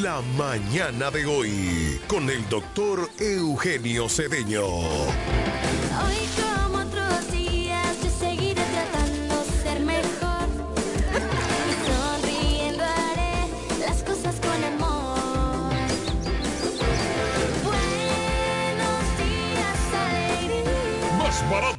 La mañana de hoy con el doctor Eugenio Cedeño.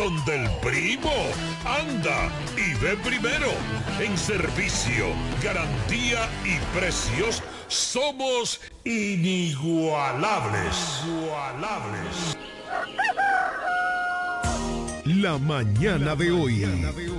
Donde el primo anda y ve primero. En servicio, garantía y precios somos inigualables. Inigualables. La mañana de hoy.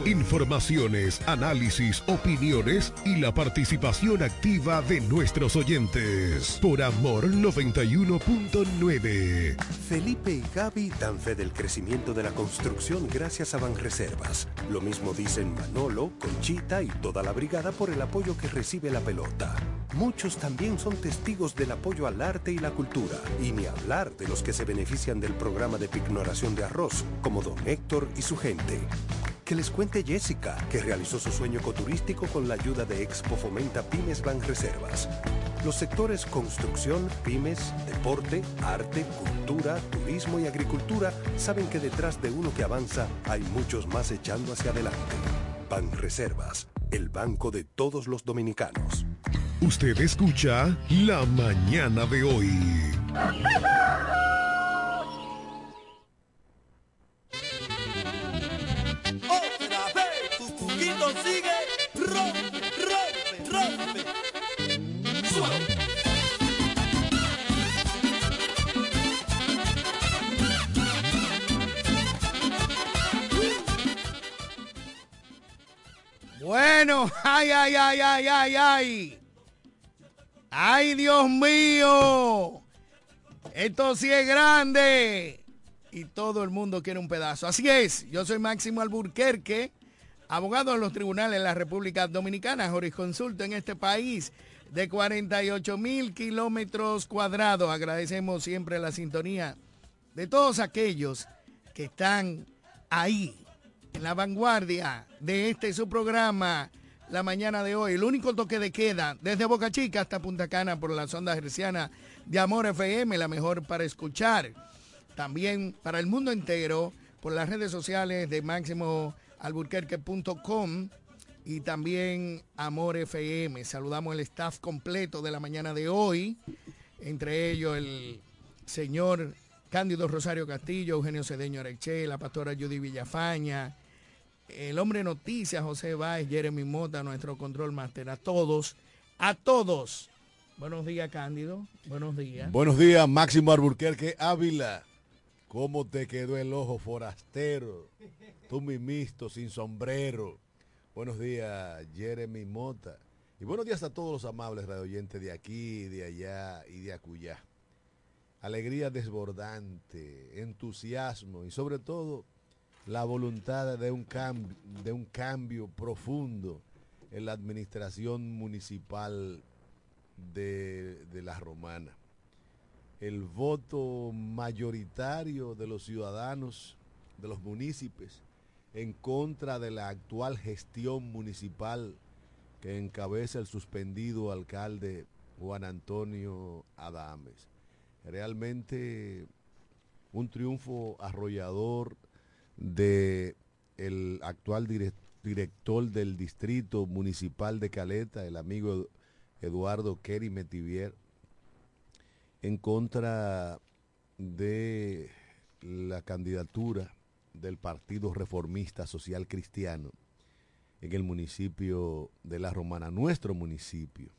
Informaciones, análisis, opiniones y la participación activa de nuestros oyentes. Por Amor 91.9. Felipe y Gaby dan fe del crecimiento de la construcción gracias a Banreservas. Lo mismo dicen Manolo, Conchita y toda la brigada por el apoyo que recibe la pelota. Muchos también son testigos del apoyo al arte y la cultura, y ni hablar de los que se benefician del programa de pignoración de arroz, como don Héctor y su gente. Que les cuente Jessica, que realizó su sueño ecoturístico con la ayuda de Expo Fomenta Pymes Banreservas. Los sectores construcción, pymes, deporte, arte, cultura, turismo y agricultura saben que detrás de uno que avanza hay muchos más echando hacia adelante. Banreservas, el banco de todos los dominicanos. Usted escucha La mañana de hoy. Ay, ay, ay, ay, ay, ay. Ay, Dios mío. Esto sí es grande. Y todo el mundo quiere un pedazo. Así es, yo soy Máximo Alburquerque, abogado en los tribunales de la República Dominicana, jurisconsulto en este país de 48 mil kilómetros cuadrados. Agradecemos siempre la sintonía de todos aquellos que están ahí, en la vanguardia de este su programa, la mañana de hoy. El único toque de queda desde Boca Chica hasta Punta Cana por la sonda herciana de Amor FM, la mejor para escuchar. También para el mundo entero por las redes sociales de máximoalburquerque.com y también Amor FM. Saludamos el staff completo de la mañana de hoy, entre ellos el señor Cándido Rosario Castillo, Eugenio Cedeño Areche, la pastora Judy Villafaña, el hombre noticias José Báez, Jeremy Mota, nuestro control master, a todos, a todos. Buenos días, Cándido. Buenos días. Buenos días, Máximo Alburquerque Ávila. ¿Cómo te quedó el ojo forastero? Tú mimisto, sin sombrero. Buenos días, Jeremy Mota. Y buenos días a todos los amables radioyentes de aquí, de allá y de acullá. Alegría desbordante, entusiasmo y sobre todo la voluntad de un cambio, de un cambio profundo en la administración municipal de, de la Romana. El voto mayoritario de los ciudadanos, de los municipios, en contra de la actual gestión municipal que encabeza el suspendido alcalde Juan Antonio Adames. Realmente un triunfo arrollador de el actual direct- director del distrito municipal de Caleta, el amigo Eduardo Kerry Metivier, en contra de la candidatura del Partido Reformista Social Cristiano en el municipio de La Romana, nuestro municipio.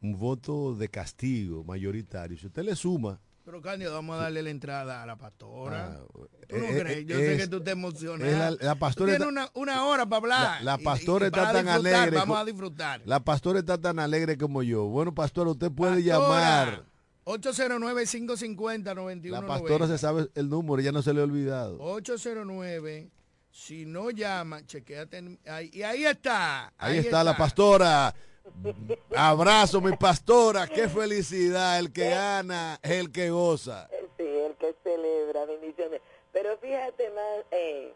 Un voto de castigo mayoritario. Si usted le suma Pero Cándido, vamos a darle la entrada a la pastora. Ah, ¿Tú no eh, crees? eh, Yo sé que tú te emocionas. la- la pastora Tiene una, una hora para hablar. La, pastora y- y está tan alegre. Vamos a disfrutar. La pastora está tan alegre como yo. Bueno, pastora, usted puede Pastora, llamar. 809-550-9190. La pastora se sabe el número, ya no se le ha olvidado. 809. Si no llama, chequeate. ahí, y ahí está. Ahí, está, la pastora. Abrazo, mi pastora. Qué felicidad. El que gana el que goza. Sí, el que celebra, bendiciones. Pero fíjate más, eh,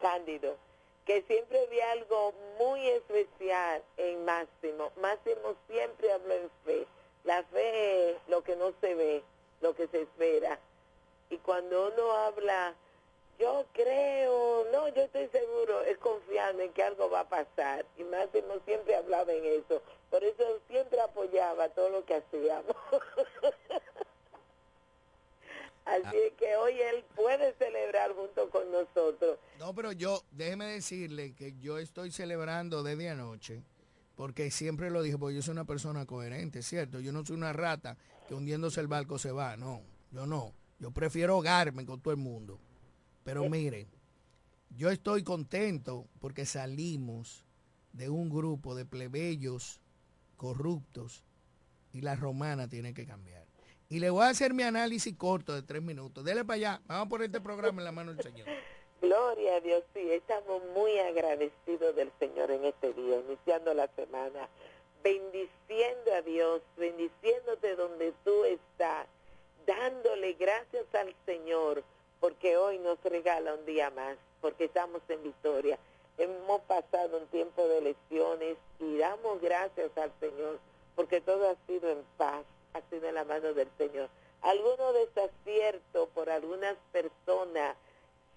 Cándido, que siempre vi algo muy especial en Máximo. Máximo siempre habló en fe. La fe es lo que no se ve, lo que se espera. Y cuando uno habla, yo creo, no, yo estoy seguro, es confiando en que algo va a pasar. Y Máximo siempre hablaba en eso. Por eso siempre apoyaba todo lo que hacíamos. Así es que hoy él puede celebrar junto con nosotros. No, pero yo, déjeme decirle que yo estoy celebrando desde anoche, porque siempre lo dije, porque yo soy una persona coherente, ¿cierto? Yo no soy una rata que hundiéndose el barco se va, no, yo no. Yo prefiero hogarme con todo el mundo. Pero mire, yo estoy contento porque salimos de un grupo de plebeyos corruptos y la romana tiene que cambiar. Y le voy a hacer mi análisis corto de tres minutos. Dele para allá. Vamos a poner este programa en la mano del Señor. Gloria a Dios, sí, estamos muy agradecidos del Señor en este día, iniciando la semana, bendiciendo a Dios, bendiciéndote donde tú estás, dándole gracias al Señor, porque hoy nos regala un día más, porque estamos en victoria. Hemos pasado un tiempo de lesiones y damos gracias al Señor, porque todo ha sido en paz, ha sido en la mano del Señor. Algunos desaciertos por algunas personas,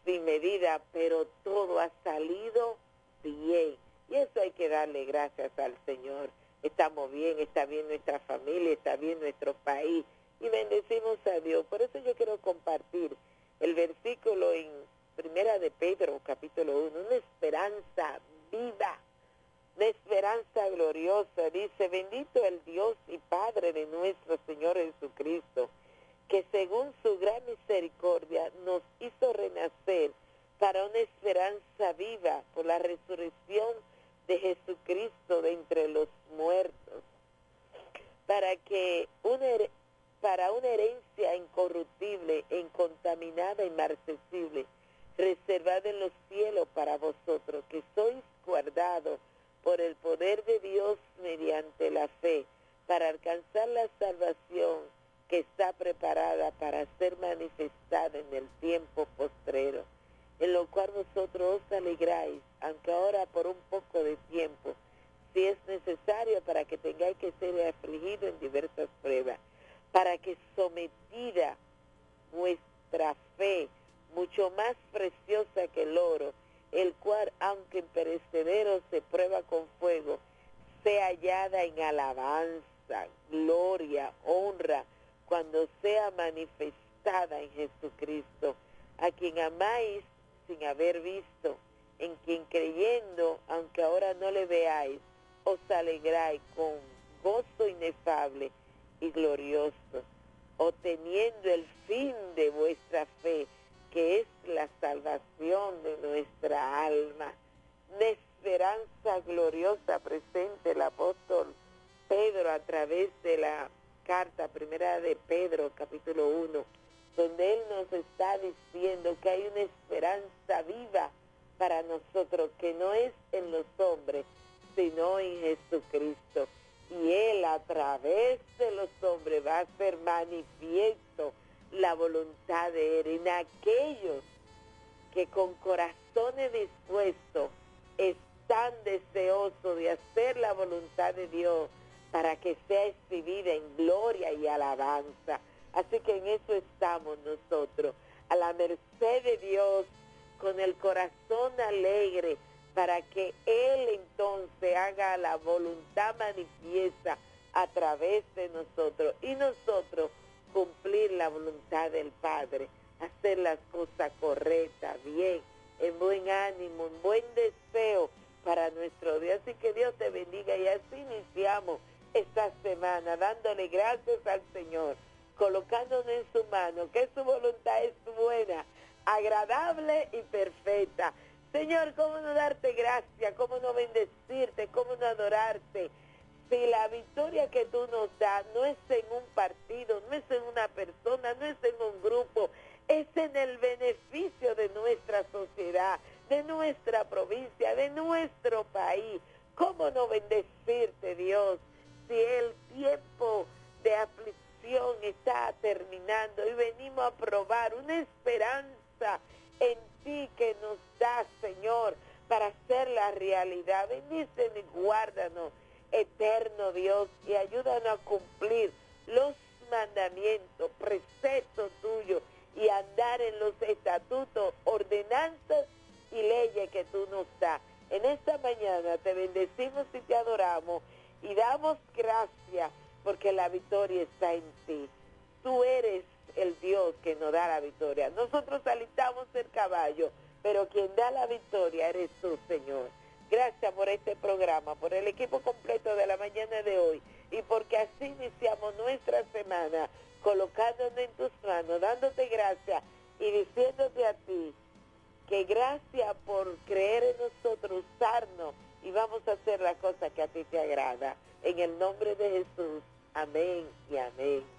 sin medida, pero todo ha salido bien. Y eso hay que darle gracias al Señor. Estamos bien, está bien nuestra familia, está bien nuestro país y bendecimos a Dios. Por eso yo quiero compartir el versículo en Primera de Pedro, capítulo 1, una esperanza viva, una esperanza gloriosa. Dice, bendito el Dios y Padre de nuestro Señor Jesucristo, que según su gran misericordia nos hizo renacer para una esperanza viva por la resurrección de Jesucristo de entre los muertos, para que una, para una herencia incorruptible, incontaminada, inmarcesible, reservada en los cielos para vosotros, que sois guardados por el poder de Dios mediante la fe, para alcanzar la salvación que está preparada para ser manifestada en el tiempo postrero, en lo cual vosotros os alegráis, aunque ahora por un poco de tiempo, si es necesario para que tengáis que ser afligido en diversas pruebas, para que sometida vuestra fe, mucho más preciosa que el oro, el cual, aunque perecedero se prueba con fuego, sea hallada en alabanza, gloria, honra, cuando sea manifestada en Jesucristo, a quien amáis sin haber visto, en quien creyendo, aunque ahora no le veáis, os alegráis con gozo inefable y glorioso, obteniendo el fin de vuestra fe, que es la salvación de nuestra alma. Una esperanza gloriosa presente el apóstol Pedro a través de la carta primera de Pedro, capítulo 1, donde él nos está diciendo que hay una esperanza viva para nosotros que no es en los hombres, sino en Jesucristo. Y él a través de los hombres va a hacer manifiesto la voluntad de él en aquellos que con corazones dispuestos están deseosos de hacer la voluntad de Dios para que sea exhibida en gloria y alabanza. Así que en eso estamos nosotros, a la merced de Dios, con el corazón alegre, para que Él entonces haga la voluntad manifiesta a través de nosotros y nosotros cumplir la voluntad del Padre, hacer las cosas correctas, bien, en buen ánimo, en buen deseo para nuestro Dios. Así que Dios te bendiga y así iniciamos esta semana dándole gracias al Señor, colocándonos en su mano, que su voluntad es buena, agradable y perfecta. Señor, ¿cómo no darte gracias? ¿Cómo no bendecirte? ¿Cómo no adorarte? Si la victoria que tú nos das no es en un partido, no es en una persona, no es en un grupo, es en el beneficio de nuestra sociedad, de nuestra provincia, de nuestro país. ¿Cómo no bendecirte, Dios, si el tiempo de aflicción está terminando y venimos a probar una esperanza en ti que nos da, Señor, para hacer la realidad? Bendícenos y guárdanos, eterno Dios, y ayúdanos a cumplir los mandamientos, preceptos tuyos y andar en los estatutos, ordenanzas y leyes que tú nos das. En esta mañana te bendecimos y te adoramos y damos gracias porque la victoria está en ti. Tú eres el Dios que nos da la victoria. Nosotros alistamos el caballo, pero quien da la victoria eres tú, Señor. Gracias por este programa, por el equipo completo de la mañana de hoy y porque así iniciamos nuestra semana colocándonos en tus manos, dándote gracias y diciéndote a ti que gracias por creer en nosotros, usarnos y vamos a hacer la cosa que a ti te agrada. En el nombre de Jesús, amén y amén.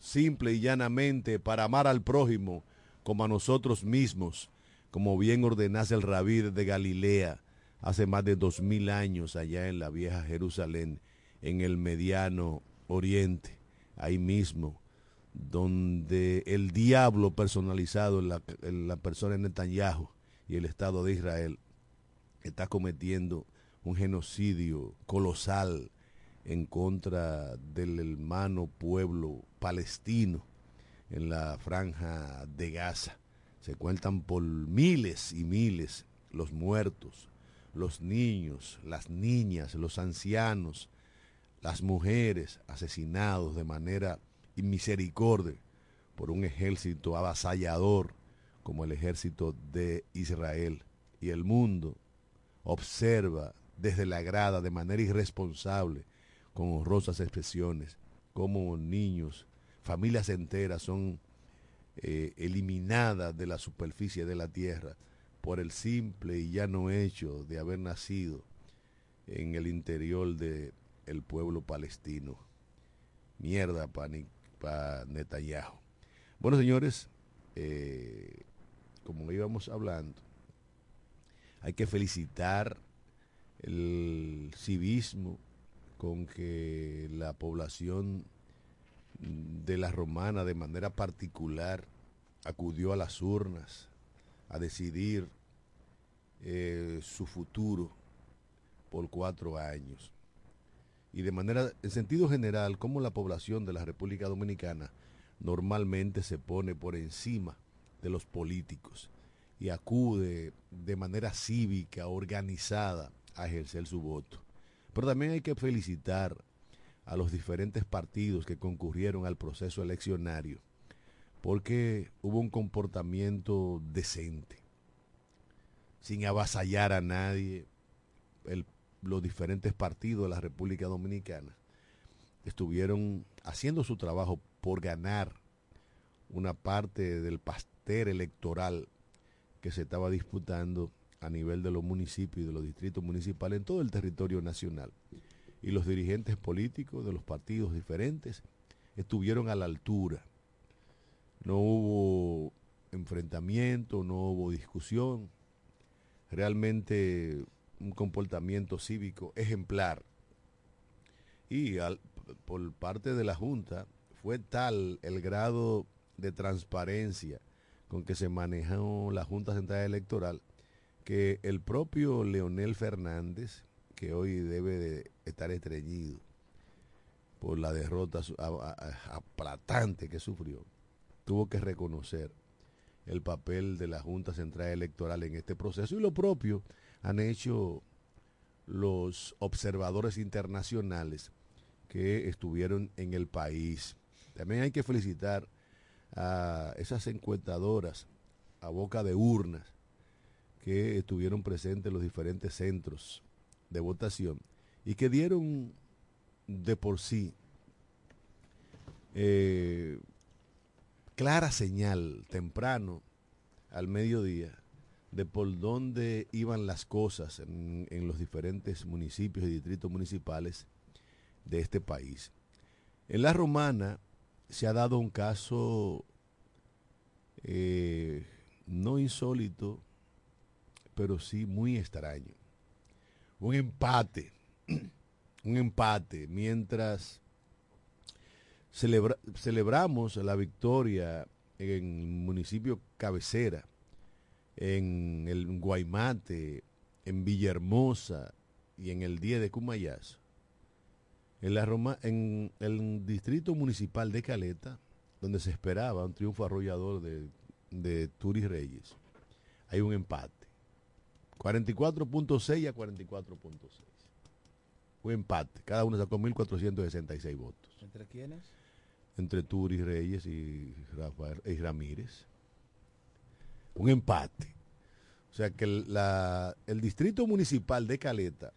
simple y llanamente para amar al prójimo como a nosotros mismos, como bien ordenase el rabí de Galilea hace más de dos mil años allá en la vieja Jerusalén, en el mediano oriente, ahí mismo, donde el diablo personalizado en la, en persona de Netanyahu y el Estado de Israel está cometiendo un genocidio colosal en contra del hermano pueblo palestino en la franja de Gaza. Se cuentan por miles y miles los muertos, los niños, las niñas, los ancianos, las mujeres asesinados de manera inmisericordia por un ejército avasallador como el ejército de Israel. Y el mundo observa desde la grada de manera irresponsable, con honrosas expresiones, como niños, familias enteras son eh, eliminadas de la superficie de la tierra por el simple y llano hecho de haber nacido en el interior del el pueblo palestino. Mierda para Netanyahu. Bueno, señores, eh, como íbamos hablando, hay que felicitar el civismo con que la población de la romana de manera particular acudió a las urnas a decidir eh, su futuro por cuatro años. Y de manera, en sentido general, como la población de la República Dominicana normalmente se pone por encima de los políticos y acude de manera cívica, organizada, a ejercer su voto. Pero también hay que felicitar a los diferentes partidos que concurrieron al proceso eleccionario, porque hubo un comportamiento decente, sin avasallar a nadie. Los diferentes partidos de la República Dominicana estuvieron haciendo su trabajo por ganar una parte del pastel electoral que se estaba disputando a nivel de los municipios y de los distritos municipales en todo el territorio nacional. Y los dirigentes políticos de los partidos diferentes estuvieron a la altura. No hubo enfrentamiento, no hubo discusión. Realmente un comportamiento cívico ejemplar. Y por parte de la Junta fue tal el grado de transparencia con que se manejó la Junta Central Electoral que el propio Leonel Fernández, que hoy debe de estar estreñido por la derrota aplatante que sufrió, tuvo que reconocer el papel de la Junta Central Electoral en este proceso y lo propio han hecho los observadores internacionales que estuvieron en el país. También hay que felicitar a esas encuestadoras a boca de urnas que estuvieron presentes en los diferentes centros de votación y que dieron de por sí eh, clara señal temprano al mediodía de por dónde iban las cosas en, en los diferentes municipios y distritos municipales de este país. En la romana se ha dado un caso eh, no insólito, pero sí muy extraño. Un empate, un empate, mientras celebra- celebramos la victoria en el municipio cabecera, en el Guaymate, en Villahermosa y en el día de Cumayazo. En, la Roma, en el distrito municipal de Caleta, donde se esperaba un triunfo arrollador de, de Turis Reyes, hay un empate. 44.6 a 44.6. Un empate. Cada uno sacó 1.466 votos. ¿Entre quiénes? Entre Turis Reyes y, Rafael, y Ramírez. Un empate. O sea que el, la- el distrito municipal de Caleta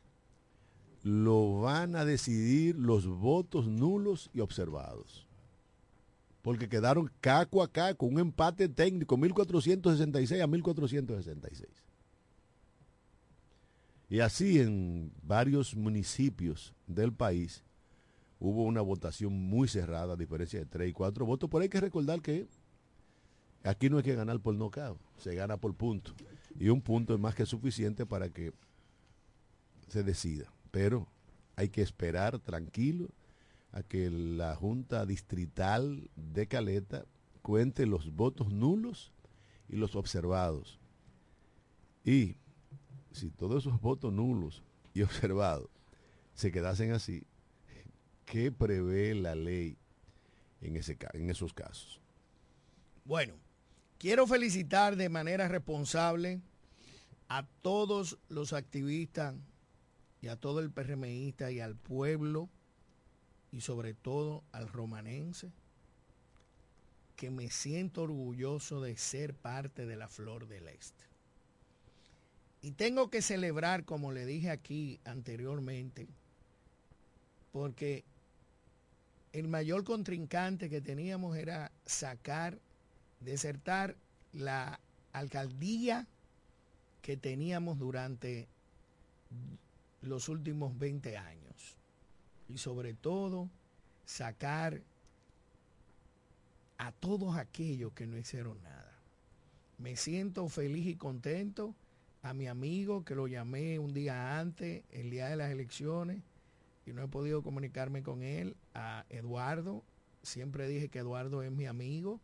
lo van a decidir los votos nulos y observados. Porque quedaron caco a caco, un empate técnico, 1466 a 1466. Y así en varios municipios del país hubo una votación muy cerrada, a diferencia de 3 y 4 votos. Pero hay que recordar que aquí no hay que ganar por nocaut, se gana por punto. Y un punto es más que suficiente para que se decida. Pero hay que esperar tranquilo a que la Junta Distrital de Caleta cuente los votos nulos y los observados. Y si todos esos votos nulos y observados se quedasen así, ¿qué prevé la ley en, ese, en esos casos? Bueno, quiero felicitar de manera responsable a todos los activistas y a todo el PRMista y al pueblo y sobre todo al romanense que me siento orgulloso de ser parte de la Flor del Este. Y tengo que celebrar, como le dije aquí anteriormente, porque el mayor contrincante que teníamos era sacar, desertar la alcaldía que teníamos durante los últimos 20 años. Y sobre todo, sacar a todos aquellos que no hicieron nada. Me siento feliz y contento a mi amigo que lo llamé un día antes, el día de las elecciones, y no he podido comunicarme con él, a Eduardo. Siempre dije que Eduardo es mi amigo.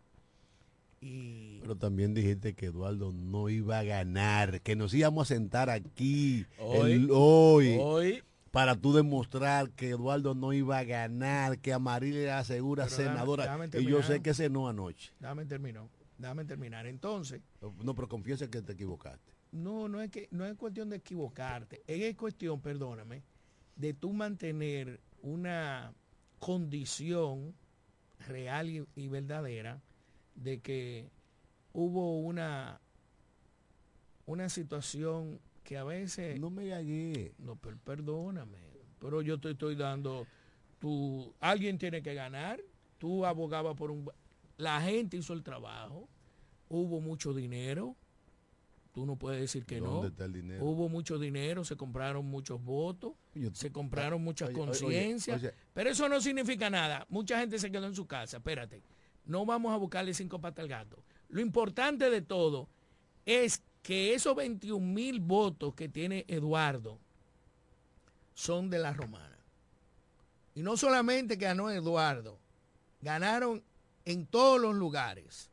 Y Pero también dijiste que Eduardo no iba a ganar, que nos íbamos a sentar aquí Hoy. el- hoy, hoy, para tú demostrar que Eduardo no iba a ganar, que Amaril era segura Pero senadora. y yo sé que cenó anoche. déjame terminar, déjame terminar. Entonces, No, pero confiesa que te equivocaste. No, no es que no es cuestión de equivocarte, es cuestión, perdóname, de tú mantener una condición real y, y verdadera de que hubo una una situación que a veces No me gagué. no pero perdóname pero yo te estoy dando tú alguien tiene que ganar tú abogabas por un la gente hizo el trabajo hubo mucho dinero tú no puedes decir que ¿Dónde no está el dinero? hubo mucho dinero se compraron muchos votos Yo- se compraron muchas conciencias pero eso no significa nada mucha gente se quedó en su casa espérate no vamos a buscarle cinco patas al gato lo importante de todo es que esos 21 mil votos que tiene Eduardo son de la romana. Y no solamente que ganó Eduardo, ganaron en todos los lugares.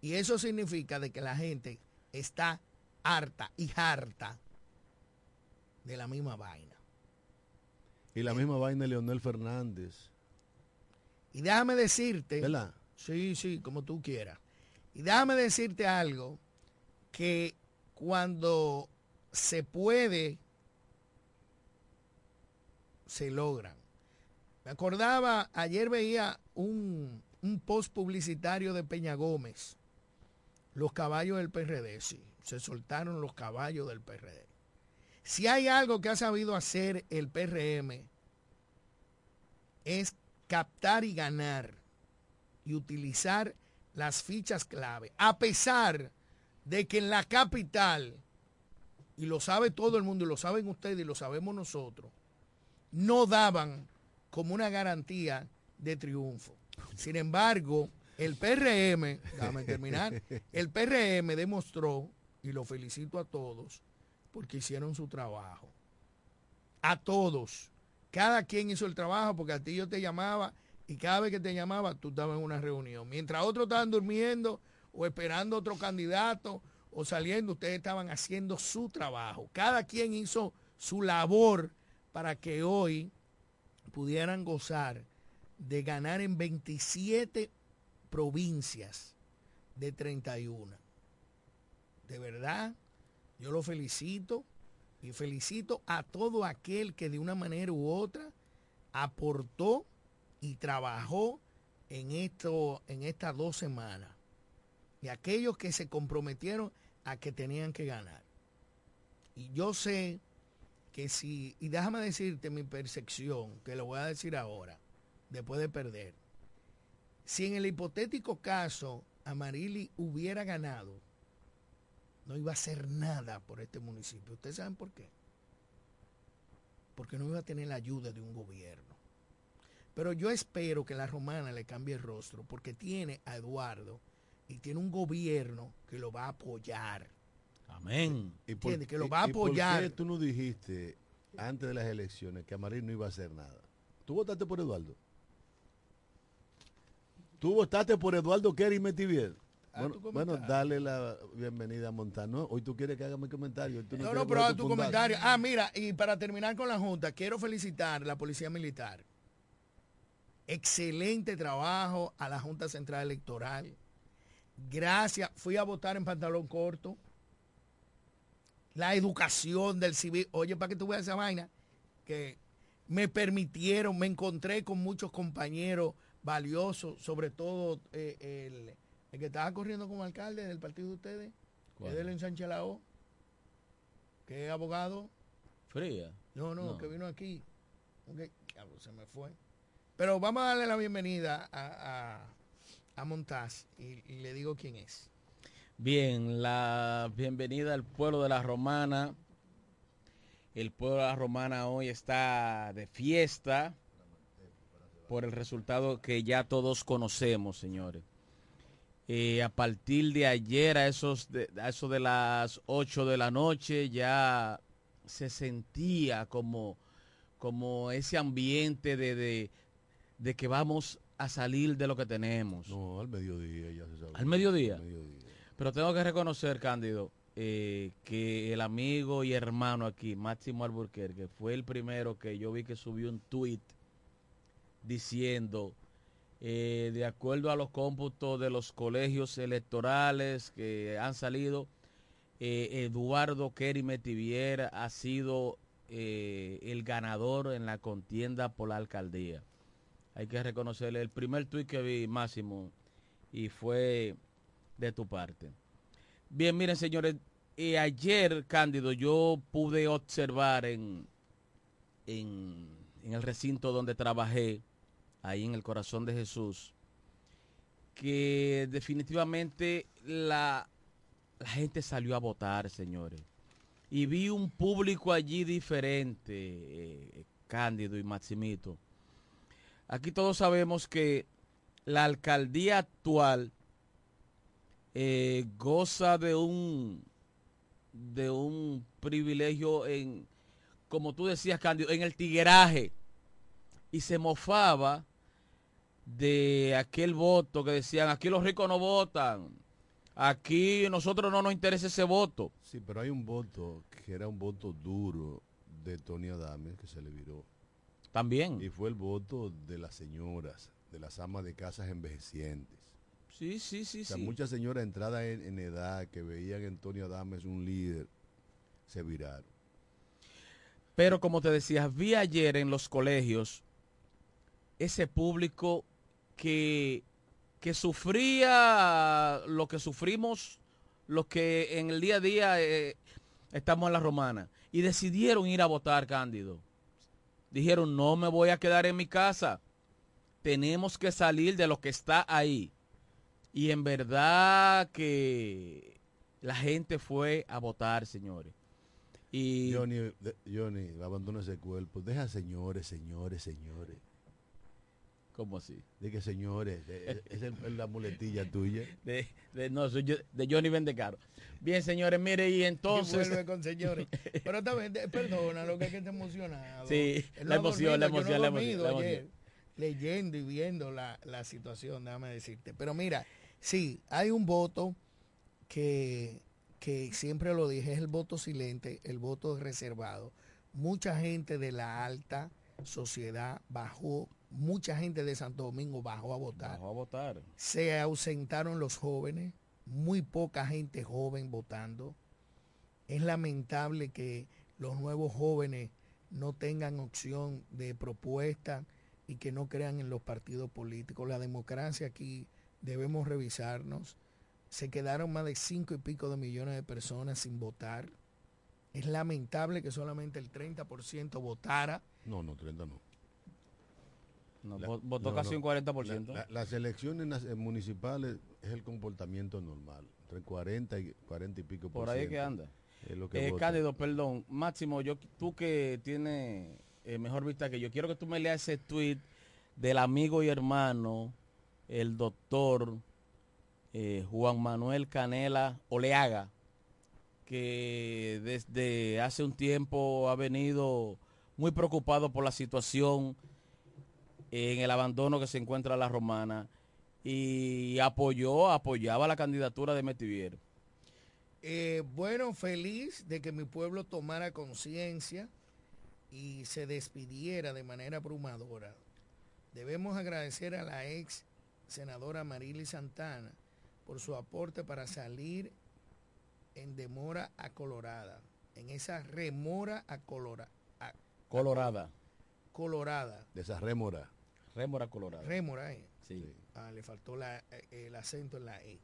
Y eso significa de que la gente está harta y harta de la misma vaina. Y la misma vaina de Leonel Fernández. Y déjame decirte, ¿Verdad? Sí, sí, como tú quieras. Y déjame decirte algo, que cuando se puede, se logran. Me acordaba, ayer veía un, un post publicitario de Peña Gómez, los caballos del PRD, sí, se soltaron los caballos del PRD. Si hay algo que ha sabido hacer el PRM, es captar y ganar y utilizar las fichas clave, a pesar de que en la capital, y lo sabe todo el mundo, y lo saben ustedes y lo sabemos nosotros, no daban como una garantía de triunfo. Sin embargo, el PRM, déjame terminar, el PRM demostró, y lo felicito a todos, porque hicieron su trabajo. A todos. Cada quien hizo el trabajo, porque a ti yo te llamaba y cada vez que te llamaba tú estabas en una reunión. Mientras otros estaban durmiendo o esperando otro candidato o saliendo, ustedes estaban haciendo su trabajo. Cada quien hizo su labor para que hoy pudieran gozar de ganar en 27 provincias de 31. De verdad, yo lo felicito y felicito a todo aquel que de una manera u otra aportó y trabajó en, esto, en estas dos semanas. Y aquellos que se comprometieron a que tenían que ganar. Y yo sé que si, y déjame decirte mi percepción, que lo voy a decir ahora, después de perder. Si en el hipotético caso Amarili hubiera ganado, no iba a hacer nada por este municipio. ¿Ustedes saben por qué? Porque no iba a tener la ayuda de un gobierno. Pero yo espero que la romana le cambie el rostro, porque tiene a Eduardo y tiene un gobierno que lo va a apoyar. Amén. ¿Y por, que lo va a y por apoyar. qué tú no dijiste antes de las elecciones que Amarillo no iba a hacer nada? ¿Tú votaste por Eduardo? ¿Tú votaste por Eduardo Kerry Metivier? Ah, Bueno, tu dale la bienvenida a Montano. Hoy tú quieres que haga mi comentario. hoy tú No, no, poner pero haz tu puntazo. comentario. Ah, mira, y para terminar con la Junta, quiero felicitar a la Policía Militar. Excelente trabajo a la Junta Central Electoral. Gracias. Fui a votar en pantalón corto. La educación del civil. Oye, para que tú veas esa vaina, que me permitieron, me encontré con muchos compañeros valiosos, sobre todo eh, el, el que estaba corriendo como alcalde del partido de ustedes, ¿Cuál? Sánchez Lao, que es abogado. Fría. No, no, No. que vino aquí. Se me fue. Pero vamos a darle la bienvenida a, a, a Montaz y, y le digo quién es. Bien, la bienvenida al pueblo de la Romana. El pueblo de la Romana hoy está de fiesta por el resultado que ya todos conocemos, señores. Eh, a partir de ayer, a, esos de, a eso de las 8 de la noche, ya se sentía como, como ese ambiente de, de, de que vamos a salir de lo que tenemos. No, al mediodía ya se sabe. ¿Al mediodía? Al mediodía. Pero tengo que reconocer, Cándido, eh, que el amigo y hermano aquí, Máximo Alburquerque, fue el primero que yo vi que subió un tweet diciendo, eh, de acuerdo a los cómputos de los colegios electorales que han salido, eh, Eduardo Kerry Metivier ha sido eh, el ganador en la contienda por la alcaldía. Hay que reconocerle el primer tweet que vi, Máximo, y fue de tu parte. Bien, miren señores, ayer, Cándido, yo pude observar en, en el recinto donde trabajé, ahí en el corazón de Jesús, que definitivamente la, gente salió a votar, señores. Y vi un público allí diferente, eh, Cándido y Maximito. Aquí todos sabemos que la alcaldía actual eh, goza de un de un privilegio en como tú decías Cándido en el tigueraje y se mofaba de aquel voto que decían aquí los ricos no votan aquí nosotros no nos interesa ese voto Sí, pero hay un voto que era un voto duro de Tony Adames que se le viró. también Y fue el voto de las señoras, de las amas de casas envejecientes. Sí, sí, sí, O sea, sí. muchas señoras entradas en, en edad que veían a Antonio Adames un líder, se viraron. Pero como te decía, vi ayer en los colegios ese público que, que sufría lo que sufrimos los que en el día a día eh, estamos en la romana y decidieron ir a votar, Cándido. Dijeron, no me voy a quedar en mi casa. Tenemos que salir de lo que está ahí. Y en verdad que la gente fue a votar, señores. Y Johnny, Johnny, abandona ese cuerpo. Deja señores, señores, señores. ¿Cómo así? De que señores, esa es la muletilla tuya. De, de- no, soy yo- de Johnny Vendecaro. Bien, señores, mire, y entonces... Y vuelve con señores. Pero también, perdona, lo que es que está emocionado. Sí, Él la emoción, la no emoción, la ayer, emoción. leyendo y viendo la, la situación, déjame decirte. Pero mira, sí, hay un voto que, que siempre lo dije, es el voto silente, el voto reservado. Mucha gente de la alta sociedad bajó, mucha gente de Santo Domingo bajó a votar Bajó a votar. se ausentaron los jóvenes, muy poca gente joven votando. Es lamentable que los nuevos jóvenes no tengan opción de propuesta y que no crean en los partidos políticos. La democracia aquí debemos revisarnos. Se quedaron más de cinco y pico de millones de personas sin votar. Es lamentable que solamente el 30% votara. No, no, 30 no. No, La- vo- votó no, casi un 40%. La- la- las elecciones eh, municipales es el comportamiento normal. Entre 40 y 40 y pico Por ahí es que anda. Es lo que Eh. Cándido, perdón. Máximo, yo, tú que tienes eh, mejor vista que yo, quiero que tú me leas ese tweet del amigo y hermano, el doctor eh, Juan Manuel Canela Oleaga, que desde hace un tiempo ha venido muy preocupado por la situación en el abandono que se encuentra la romana y apoyó, apoyaba la candidatura de Metivier. Eh, bueno, feliz de que mi pueblo tomara conciencia y se despidiera de manera abrumadora. Debemos agradecer a la ex senadora Marily Santana por su aporte para salir en demora acolorada, en esa remora acolora, a- Colorada. colorada, De esa rémora. Rémora Colorada. rémora, eh. Sí. Ah, le faltó la- eh, el acento en la E.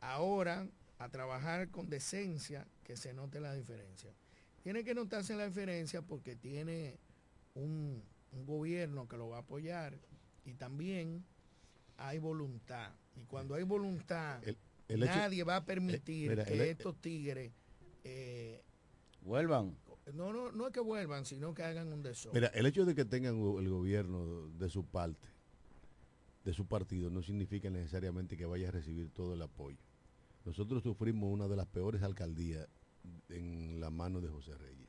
Ahora, a trabajar con decencia, que se note la diferencia. Tiene que notarse la diferencia porque tiene un, un gobierno que lo va a apoyar y también hay voluntad. Y cuando hay voluntad, El- el hecho- nadie va a permitir eh, mira, que el- estos tigres, eh, Vuelvan. No, no, no es que vuelvan, sino que hagan un desorden. Mira, el hecho de que tengan el gobierno de su parte, de su partido, no significa necesariamente que vaya a recibir todo el apoyo. Nosotros sufrimos una de las peores alcaldías en la mano de José Reyes,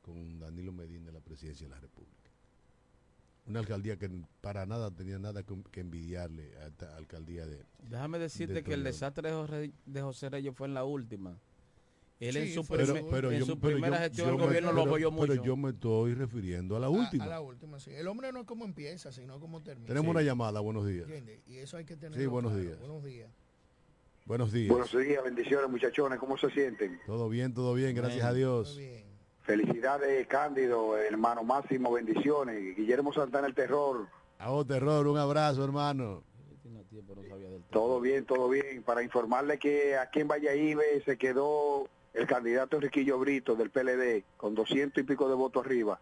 con Danilo Medina en la presidencia de la República. Una alcaldía que para nada tenía nada que, envidiarle a esta alcaldía de... Déjame decirte de que el desastre de José, de José Reyes fue en la última. Él en Sí, su, fue primer- su- Pero- en yo- su pero primera yo- gestión yo el me- gobierno lo pero- apoyó mucho. Pero yo me estoy refiriendo a la última. A, la última, sí. El hombre no es como empieza, sino como termina. Tenemos Sí. una llamada, buenos días. ¿Entiendes? Y eso hay que tener. Sí, buenos días. Buenos días. Buenos días. Buenos días, bendiciones muchachones, ¿cómo se sienten? Todo bien, todo bien, gracias Bien. a Dios. Bien. Felicidades, Cándido, hermano Máximo, bendiciones. Guillermo Santana, el terror. A vos, terror, un abrazo, hermano. Todo bien, todo bien. Para informarle que aquí en Valladolid se quedó el candidato Enriquillo Brito del PLD con 200 y pico de votos arriba.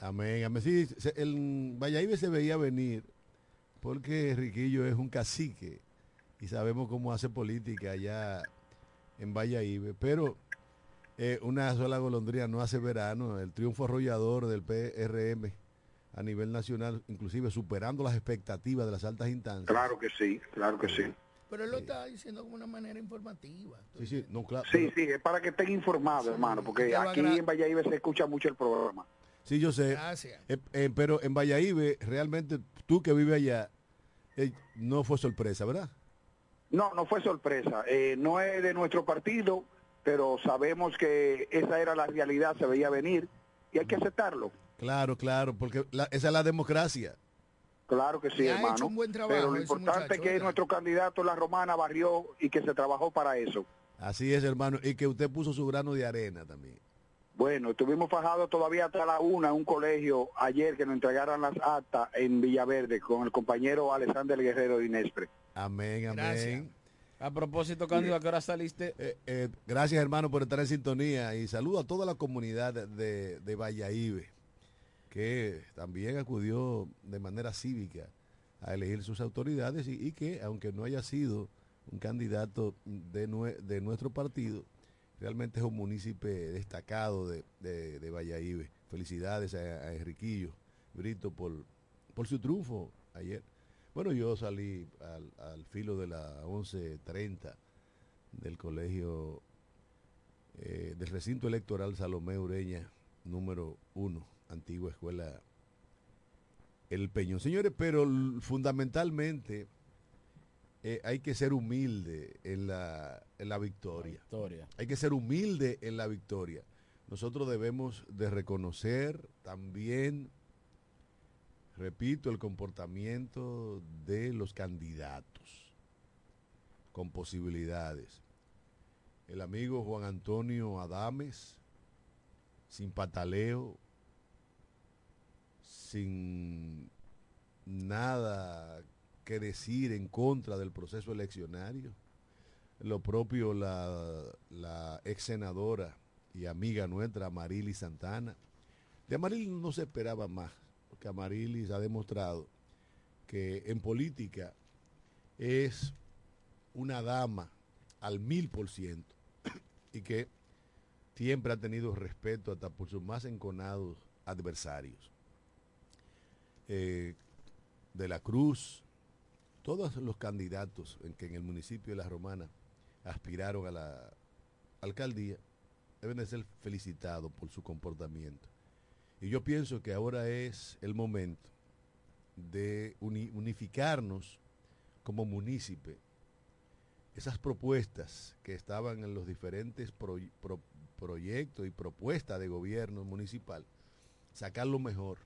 Amén, amén. Sí, el Valladolid se veía venir porque Riquillo es un cacique y sabemos cómo hace política allá en Valladolid. Pero eh, una sola golondrina no hace verano. El triunfo arrollador del PRM a nivel nacional, inclusive superando las expectativas de las altas instancias. Claro que sí, claro que sí. Pero él lo está diciendo como una manera informativa. Sí, sí, no, claro. Sí, pero- sí, es para que estén informados, Sí, hermano, porque aquí agra- en Valladolid se escucha mucho el programa. sí, yo sé. Gracias. Eh, eh, pero en Valladolid, realmente tú que vives allá, eh, no fue sorpresa, ¿verdad? No, no fue sorpresa. Eh, no es de nuestro partido, pero sabemos que esa era la realidad, se veía venir y hay que aceptarlo. Claro, claro, porque la- esa es la democracia. Claro que sí, ha hermano. hecho un buen trabajo Pero lo importante muchacho, es que ¿verdad? nuestro candidato La Romana barrió y que se trabajó para eso. Así es, hermano. Y que usted puso su grano de arena también. Bueno, estuvimos fajados todavía hasta la una en un colegio ayer que nos entregaran las actas en Villaverde con el compañero Alexander Guerrero de Inespre. Amén, amén. Gracias. A propósito, Cándido, ¿a qué hora saliste? Eh, eh, gracias, hermano, por estar en sintonía y saludo a toda la comunidad de, de Valladolid, que también acudió de manera cívica a elegir sus autoridades y, que, aunque no haya sido un candidato de, nue- de nuestro partido, realmente es un municipio destacado de, de, de Valladolid. Felicidades a, a Enriquillo Brito por, por su triunfo ayer. Bueno, yo salí al, filo de las 11.30 del colegio eh, del recinto electoral Salomé Ureña, número uno, antigua escuela El Peñón. Señores, pero fundamentalmente eh, hay que ser humilde en la, en la victoria. Victoria. Hay que ser humilde en la victoria. Nosotros debemos de reconocer también, repito, el comportamiento de los candidatos con posibilidades. El amigo Juan Antonio Adames, sin pataleo, sin nada que decir en contra del proceso eleccionario. Lo propio la, la ex senadora y amiga nuestra, Amarilis Santana. De Amarilis no se esperaba más, porque Amarilis ha demostrado que en política es una dama al mil por ciento y que siempre ha tenido respeto hasta por sus más enconados adversarios. Eh, de la Cruz, todos los candidatos en que en el municipio de La Romana aspiraron a la alcaldía deben de ser felicitados por su comportamiento. Y yo pienso que ahora es el momento de uni- unificarnos como munícipe. Esas propuestas que estaban en los diferentes pro- pro- proyectos y propuestas de gobierno municipal, sacar lo mejor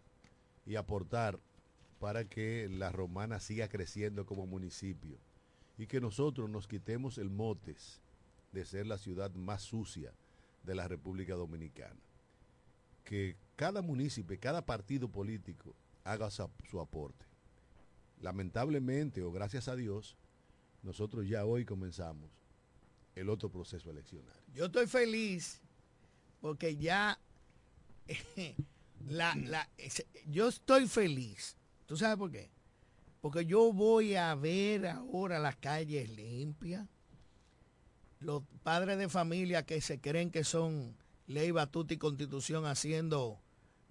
y aportar para que la romana siga creciendo como municipio y que nosotros nos quitemos el motes de ser la ciudad más sucia de la República Dominicana. Que cada municipio, cada partido político haga su, aporte. Lamentablemente o gracias a Dios, nosotros ya hoy comenzamos el otro proceso eleccionario. Yo estoy feliz porque ya la, la, ese- yo estoy feliz. ¿Tú sabes por qué? Porque yo voy a ver ahora las calles limpias. Los padres de familia que se creen que son ley, batuta y constitución haciendo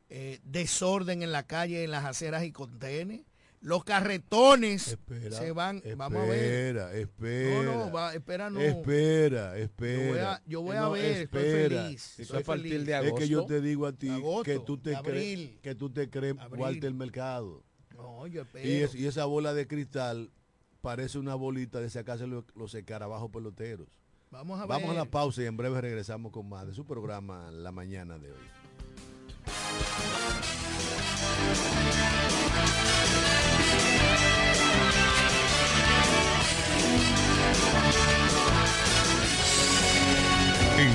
eh, desorden en la calle, en las aceras y contenes. Los carretones Espera, se van. espera, vamos a ver. espera. No, no, va, espera, no. Espera, espera. Yo voy a- yo voy a No, ver, estoy espera. feliz, Eso es a partir feliz. de Es agosto. que yo te digo a ti agosto, que tú te crees abril. que tú te crees Abril. Walter Mercado. No, yo espero. Y, es- y esa bola de cristal parece una bolita de sacarse los, los escarabajos peloteros. Vamos a ver. Vamos a la pausa y en breve regresamos con más de su programa La Mañana de hoy.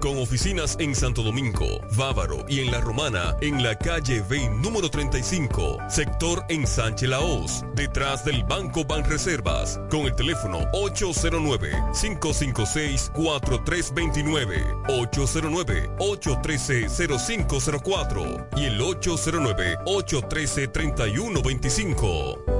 Con oficinas en Santo Domingo, Bávaro y en La Romana, en la calle B número 35, sector en Sánchez Laos, detrás del Banco Banreservas, con el teléfono 809-556-4329, 809-813-0504 y el 809-813-3125.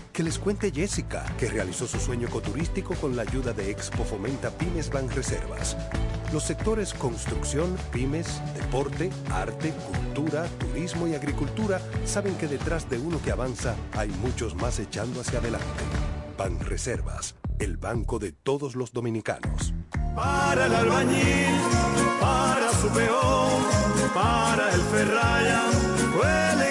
Que les cuente Jessica, que realizó su sueño ecoturístico con la ayuda de Expo Fomenta Pymes Banreservas. Los sectores construcción, pymes, deporte, arte, cultura, turismo y agricultura saben que detrás de uno que avanza hay muchos más echando hacia adelante. Banreservas, el banco de todos los dominicanos. Para el albañil, para su peón, para el ferraya, cofre-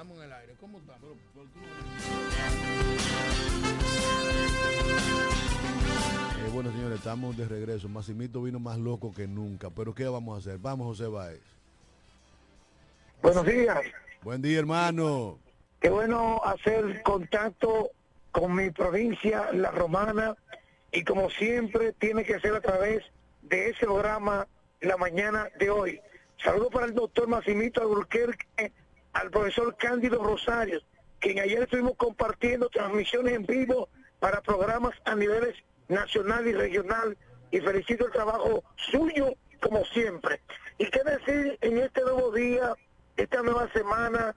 estamos en el aire. ¿Cómo estamos? Eh, bueno, señores, estamos de regreso. Massimito vino más loco que nunca. Pero ¿qué vamos a hacer? Vamos, José Báez. Buenos días. Buen día, hermano. Qué bueno hacer contacto con mi provincia, La Romana, y como siempre tiene que ser a través de ese programa la mañana de hoy. Saludos para el doctor Massimito Alburquerque, al profesor Cándido Rosario, quien ayer estuvimos compartiendo transmisiones en vivo para programas a niveles nacional y regional, y felicito el trabajo suyo como siempre. Y qué decir en este nuevo día, esta nueva semana,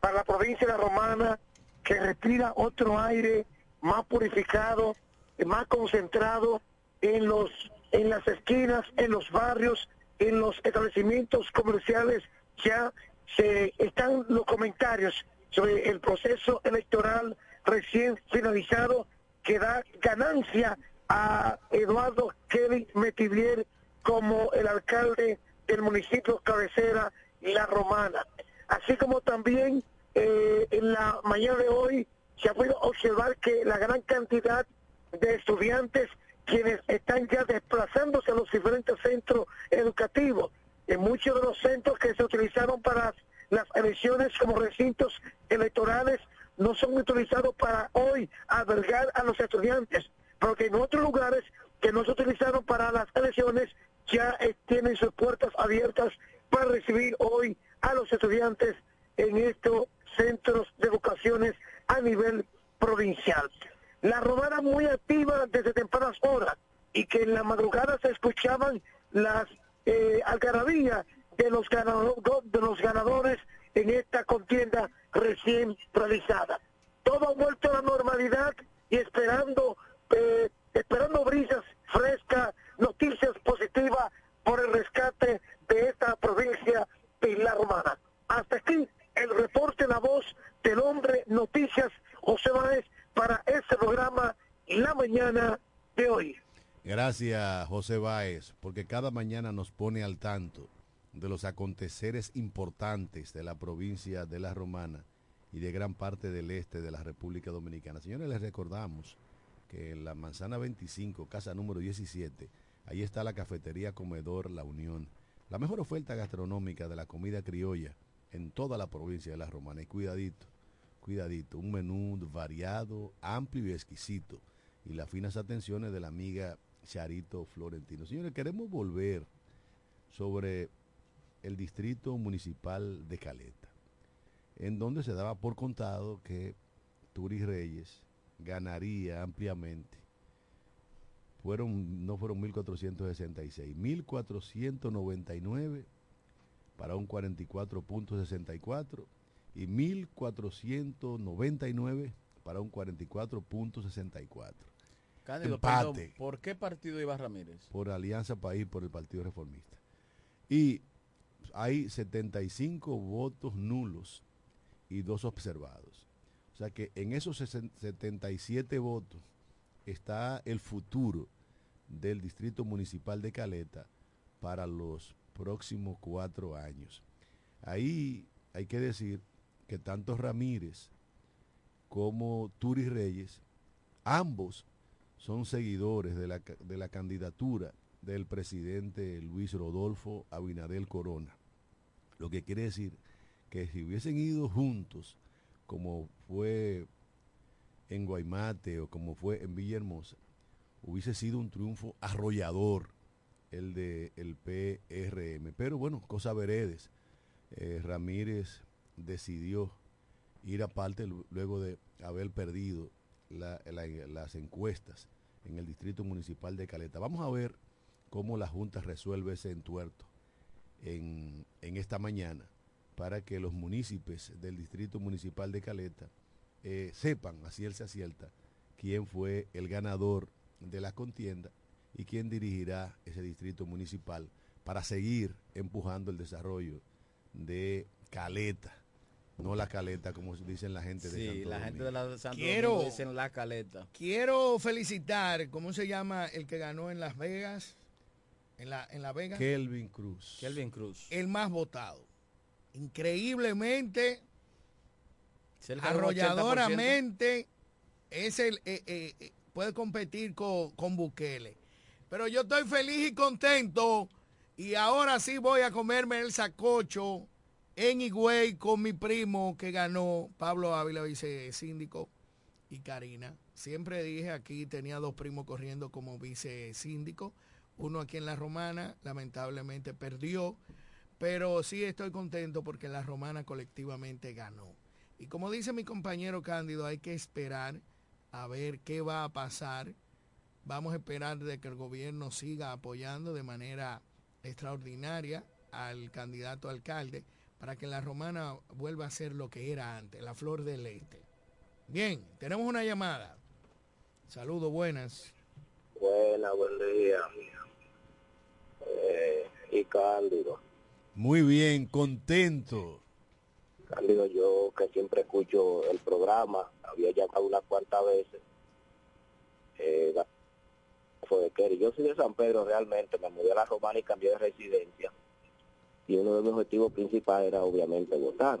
para la provincia de la Romana, que respira otro aire más purificado, más concentrado en los en las esquinas, en los barrios, en los establecimientos comerciales, ya se están los comentarios sobre el proceso electoral recién finalizado que da ganancia a Eduardo Kelly Metivier como el alcalde del municipio cabecera La Romana. Así como también eh, en la mañana de hoy se ha podido observar que la gran cantidad de estudiantes quienes están ya desplazándose a los diferentes centros educativos, en muchos de los centros que se utilizaron para las elecciones como recintos electorales, no son utilizados para hoy albergar a los estudiantes, porque en otros lugares que no se utilizaron para las elecciones ya eh, tienen sus puertas abiertas para recibir hoy a los estudiantes en estos centros de educaciones a nivel provincial. La romana muy activa desde tempranas horas y que en la madrugada se escuchaban las eh, algarabías de los, ganado- de los ganadores en esta contienda recién realizada. Todo ha vuelto a la normalidad y esperando, eh, esperando brisas frescas, noticias positivas por el rescate de esta provincia de La Romana. Hasta aquí el reporte La Voz del Hombre Noticias José Báez para este programa La Mañana de hoy. Gracias, José Báez, porque cada mañana nos pone al tanto de los aconteceres importantes de la provincia de La Romana y de gran parte del este de la República Dominicana. Señores, les recordamos que en la manzana 25, casa número 17, ahí está la cafetería Comedor La Unión, la mejor oferta gastronómica de la comida criolla en toda la provincia de La Romana. Y cuidadito, cuidadito, un menú variado, amplio y exquisito y las finas atenciones de la amiga Charito Florentino. Señores, queremos volver sobre el distrito municipal de Caleta, en donde se daba por contado que Turis Reyes ganaría ampliamente. Fueron, no fueron 1.466, 1.499 para un 44.64 y 1.499 para un 44.64. Cándido, Empate perdón, ¿por qué partido iba Ramírez? por Alianza País por el Partido Reformista. Y hay 75 votos nulos y dos observados. O sea que en esos 60 77 votos está el futuro del Distrito Municipal de Caleta para los próximos cuatro años. Ahí hay que decir que tanto Ramírez como Turis Reyes, ambos son seguidores de la, de la candidatura del presidente Luis Rodolfo Abinadel Corona. Lo que quiere decir que si hubiesen ido juntos, como fue en Guaymate o como fue en Villahermosa, hubiese sido un triunfo arrollador el de el PRM. Pero bueno, cosa veredes. Eh, Ramírez decidió ir aparte lu- luego de haber perdido la- la- las encuestas en el distrito municipal de Caleta. Vamos a ver cómo la Junta resuelve ese entuerto en, en esta mañana para que los municipios del distrito municipal de Caleta eh, sepan, así él se acierta, quién fue el ganador de la contienda y quién dirigirá ese distrito municipal para seguir empujando el desarrollo de Caleta, no la Caleta como dicen la gente de Sí, Santo la gente de la Santo Quiero- Domingo dicen la caleta. Quiero felicitar, ¿cómo se llama el que ganó en Las Vegas? En la, en la Vega. Kelvin Cruz. Kelvin Cruz. El más votado. Increíblemente, Cerca del 80%. arrolladoramente, es el, eh, eh, eh, puede competir con, con Bukele. Pero yo estoy feliz y contento y ahora sí voy a comerme el sacocho en Higüey con mi primo que ganó, Pablo Ávila, vice síndico, y Karina. Siempre dije aquí, tenía dos primos corriendo como vice síndico, uno aquí en La Romana, lamentablemente perdió, pero sí estoy contento porque La Romana colectivamente ganó. Y como dice mi compañero Cándido, hay que esperar a ver qué va a pasar. Vamos a esperar de que el gobierno siga apoyando de manera extraordinaria al candidato alcalde para que la romana vuelva a ser lo que era antes, la flor del este. Bien, tenemos una llamada. Saludos, buenas. Buena, buen día. Eh, y Cándido. Muy bien, contento. Cándido, yo que siempre escucho el programa, había llamado unas cuantas veces. Eh, la- fue de Kerry. Yo soy de San Pedro realmente, me mudé a la Romana y cambié de residencia. Y uno de mis objetivos principales era obviamente votar.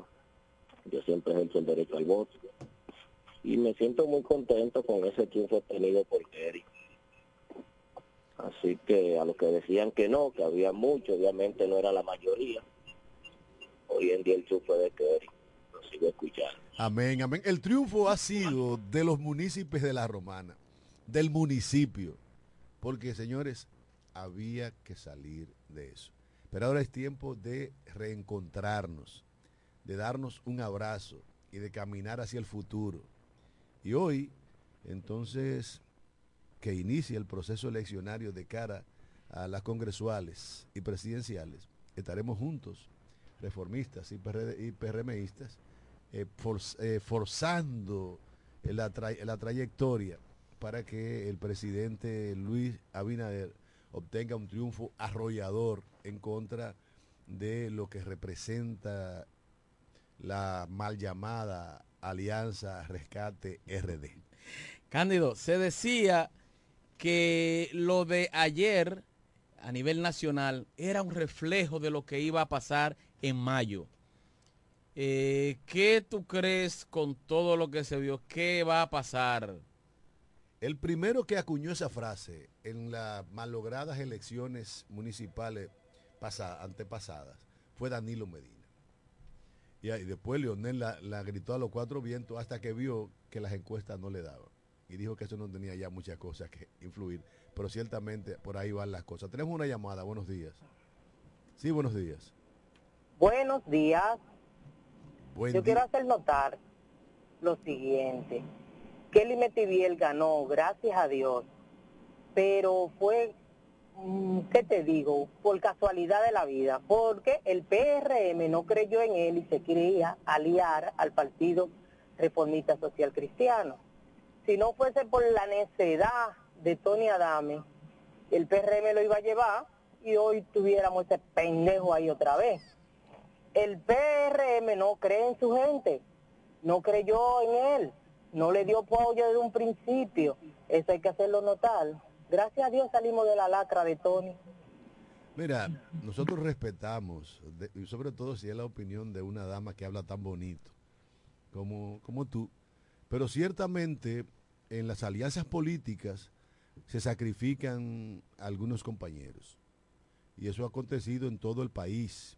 Yo siempre ejerzo el derecho al voto. Y me siento muy contento con ese triunfo obtenido por Kerry. Así que a los que decían que no, que había mucho, obviamente no era la mayoría. Hoy en día el triunfo de Kerry, lo sigo escuchando. Amén, amén. El triunfo ha sido de los municipios de la Romana, del municipio, porque señores, había que salir de eso. Pero ahora es tiempo de reencontrarnos, de darnos un abrazo y de caminar hacia el futuro. Y hoy, entonces, que inicia el proceso eleccionario de cara a las congresuales y presidenciales, estaremos juntos, reformistas y, PRD y PRMistas, eh, eh, forzando la, la trayectoria para que el presidente Luis Abinader obtenga un triunfo arrollador en contra de lo que representa la mal llamada Alianza Rescate RD. Cándido, se decía que lo de ayer a nivel nacional era un reflejo de lo que iba a pasar en mayo. Eh, ¿Qué tú crees con todo lo que se vio? ¿Qué va a pasar? El primero que acuñó esa frase en las malogradas elecciones municipales pasa- antepasadas fue Danilo Medina. Y, después Leonel la, la gritó a los cuatro vientos hasta que vio que las encuestas no le daban. Y dijo que eso no tenía ya muchas cosas que influir. Pero ciertamente por ahí van las cosas. Tenemos una llamada. Buenos días. Sí, buenos días. Buenos días. Buen Yo día. quiero hacer notar lo siguiente. Kelly Metiviel ganó, gracias a Dios, pero fue, ¿qué te digo? Por casualidad de la vida, porque el PRM no creyó en él y se quería aliar al Partido Reformista Social Cristiano. Si no fuese por la necedad de Tony Adame, el PRM lo iba a llevar y hoy tuviéramos ese pendejo ahí otra vez. El PRM no cree en su gente, no creyó en él, no le dio apoyo desde un principio. Eso hay que hacerlo notar. Gracias a Dios salimos de la lacra de Tony. Mira, nosotros respetamos, de- y sobre todo si es la opinión de una dama que habla tan bonito como, como tú, pero ciertamente en las alianzas políticas se sacrifican algunos compañeros. Y eso ha acontecido en todo el país.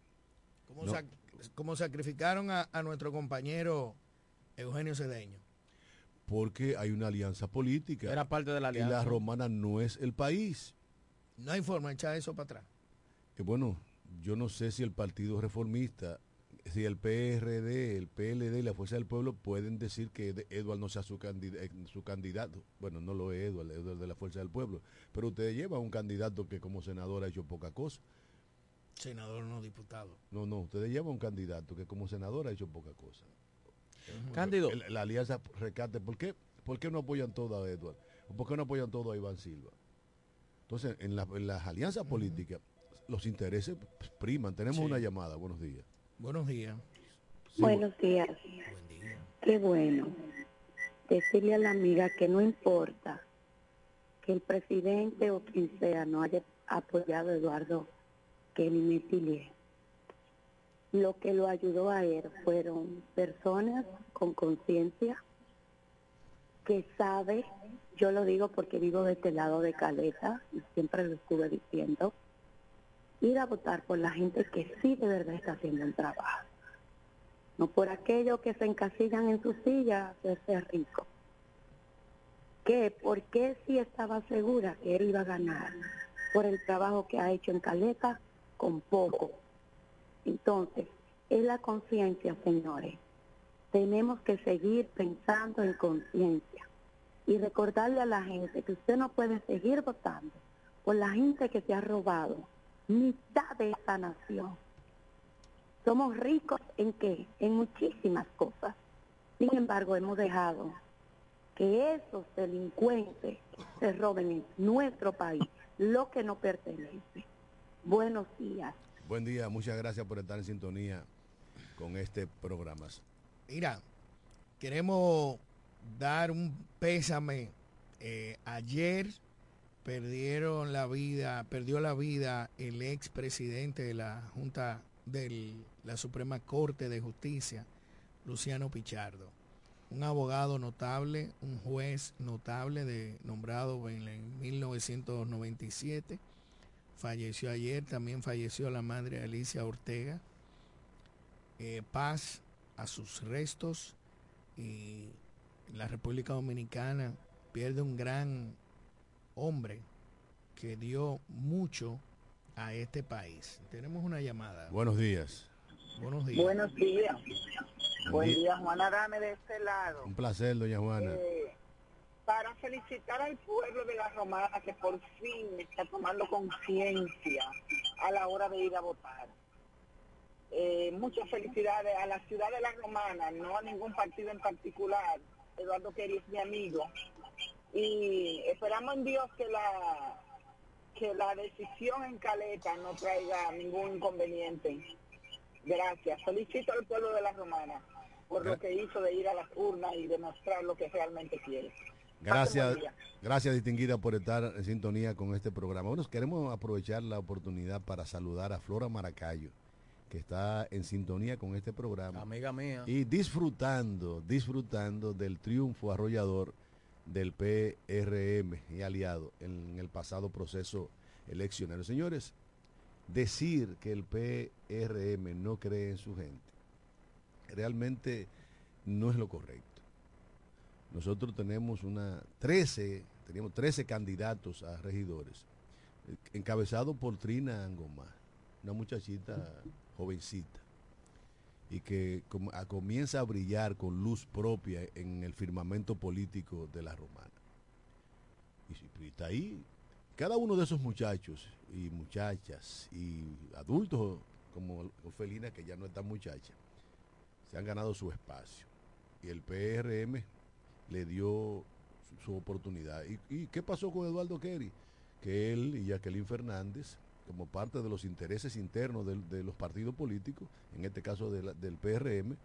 Como, No. sac- como sacrificaron a, a nuestro compañero Eugenio Cedeño. Porque hay una alianza política. Era parte de la Y la alianza. romana no es el país. No hay forma de echar eso para atrás. Que bueno, yo no sé si el Partido Reformista, si el PRD, el PLD y la Fuerza del Pueblo pueden decir que Ed- Edward no sea su, eh, su candidato. Bueno, no lo es Edward, Edward de la Fuerza del Pueblo. Pero ustedes llevan un candidato que como senador ha hecho poca cosa. Senador no diputado. No, no, ustedes llevan un candidato que como senador ha hecho poca cosa. Cándido. La alianza recate, ¿por qué, ¿por qué no apoyan todo a Edward? ¿O ¿Por qué no apoyan todo a Iván Silva? Entonces, en, la- en las alianzas políticas, los intereses priman. Tenemos Sí. una llamada. Buenos días. Buenos días. Sí, Buenos días. Qué bueno. Decirle a la amiga que no importa que el presidente o quien sea no haya apoyado a Eduardo Kelly Metillier. Lo que lo ayudó a él fueron personas con conciencia que sabe, yo lo digo porque vivo de este lado de Caleta y siempre lo estuve diciendo, ir a votar por la gente que sí de verdad está haciendo un trabajo no por aquellos que se encasillan en su silla de ser rico. ¿Qué? ¿Por qué sí estaba segura que él iba a ganar? Por el trabajo que ha hecho en Caleta con poco. Entonces, es la conciencia, señores. Tenemos que seguir pensando en conciencia y recordarle a la gente que usted no puede seguir votando por la gente que se ha robado mitad de esta nación. Somos ricos en qué? En muchísimas cosas. Sin embargo, hemos dejado que esos delincuentes se roben en nuestro país lo que no pertenece. Buenos días. Buen día. Muchas gracias por estar en sintonía con este programa. Mira, queremos dar un pésame. Eh, ayer perdieron la vida, perdió la vida el ex presidente de la Junta de la Suprema Corte de Justicia, Luciano Pichardo. Un abogado notable, un juez notable nombrado en, en 1997. Falleció ayer, también falleció la madre Alicia Ortega. Eh, paz a sus restos. y la República Dominicana pierde un gran hombre que dio mucho a este país. Tenemos una llamada. Buenos días. Buenos días. Buenos días. Buen día, Juana Dame de este lado. Un placer, doña Juana. Eh, para felicitar al pueblo de la Romana que por fin está tomando conciencia a la hora de ir a votar. Eh, muchas felicidades a la ciudad de la Romana, no a ningún partido en particular. Eduardo Queri es mi amigo. Y esperamos en Dios que la que la decisión en Caleta no traiga ningún inconveniente. Gracias. Felicito al pueblo de la Romana por lo que hizo de ir a las urnas y demostrar lo que realmente quiere. Gracias, gracias distinguida por estar en sintonía con este programa. Bueno, queremos aprovechar la oportunidad para saludar a Flora Maracayo, que está en sintonía con este programa. Amiga mía. Y disfrutando, disfrutando del triunfo arrollador del PRM y aliado en el pasado proceso eleccionario. Señores, decir que el PRM no cree en su gente realmente no es lo correcto. Nosotros tenemos una 13, teníamos 13 candidatos a regidores, eh, encabezado por Trina Angomá, una muchachita jovencita, y que comienza a brillar con luz propia en el firmamento político de la romana. Y, está ahí. Cada uno de esos muchachos y muchachas y adultos como Ofelina, que ya no es tan muchacha, se han ganado su espacio. Y el PRM le dio su, oportunidad. ¿Y, y qué pasó con Eduardo Kerry? Que él y Jacqueline Fernández, como parte de los intereses internos de, los partidos políticos, en este caso del PRM,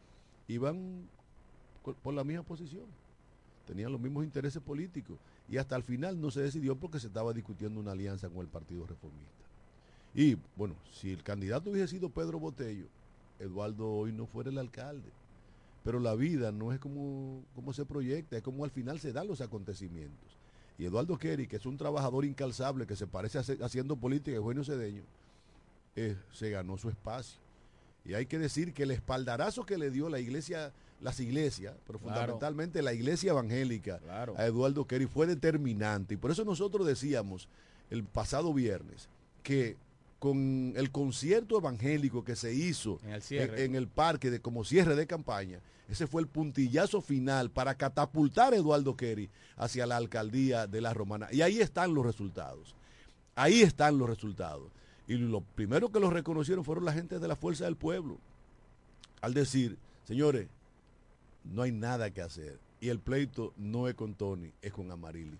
iban por la misma posición. Tenían los mismos intereses políticos. Y hasta el final no se decidió porque se estaba discutiendo una alianza con el Partido Reformista. Y bueno, si el candidato hubiese sido Pedro Botello, Eduardo hoy no fuera el alcalde. Pero la vida no es como, como se proyecta, es como al final se dan los acontecimientos. Y Eduardo Kerry, que es un trabajador incalzable que se parece a haciendo política, Eugenio Cedeño, eh, se ganó su espacio. Y hay que decir que el espaldarazo que le dio la iglesia, las iglesias, pero Claro. fundamentalmente la iglesia evangélica Claro. a Eduardo Kerry fue determinante. Y por eso nosotros decíamos el pasado viernes que con el concierto evangélico que se hizo En el cierre. en- en el parque de como cierre de campaña, ese fue el puntillazo final para catapultar a Eduardo Kerry hacia la alcaldía de la Romana. Y ahí están los resultados. Ahí están los resultados. Y lo primero que los reconocieron fueron la gente de la Fuerza del Pueblo. Al decir, señores, no hay nada que hacer. Y el pleito no es con Tony, es con Amarili.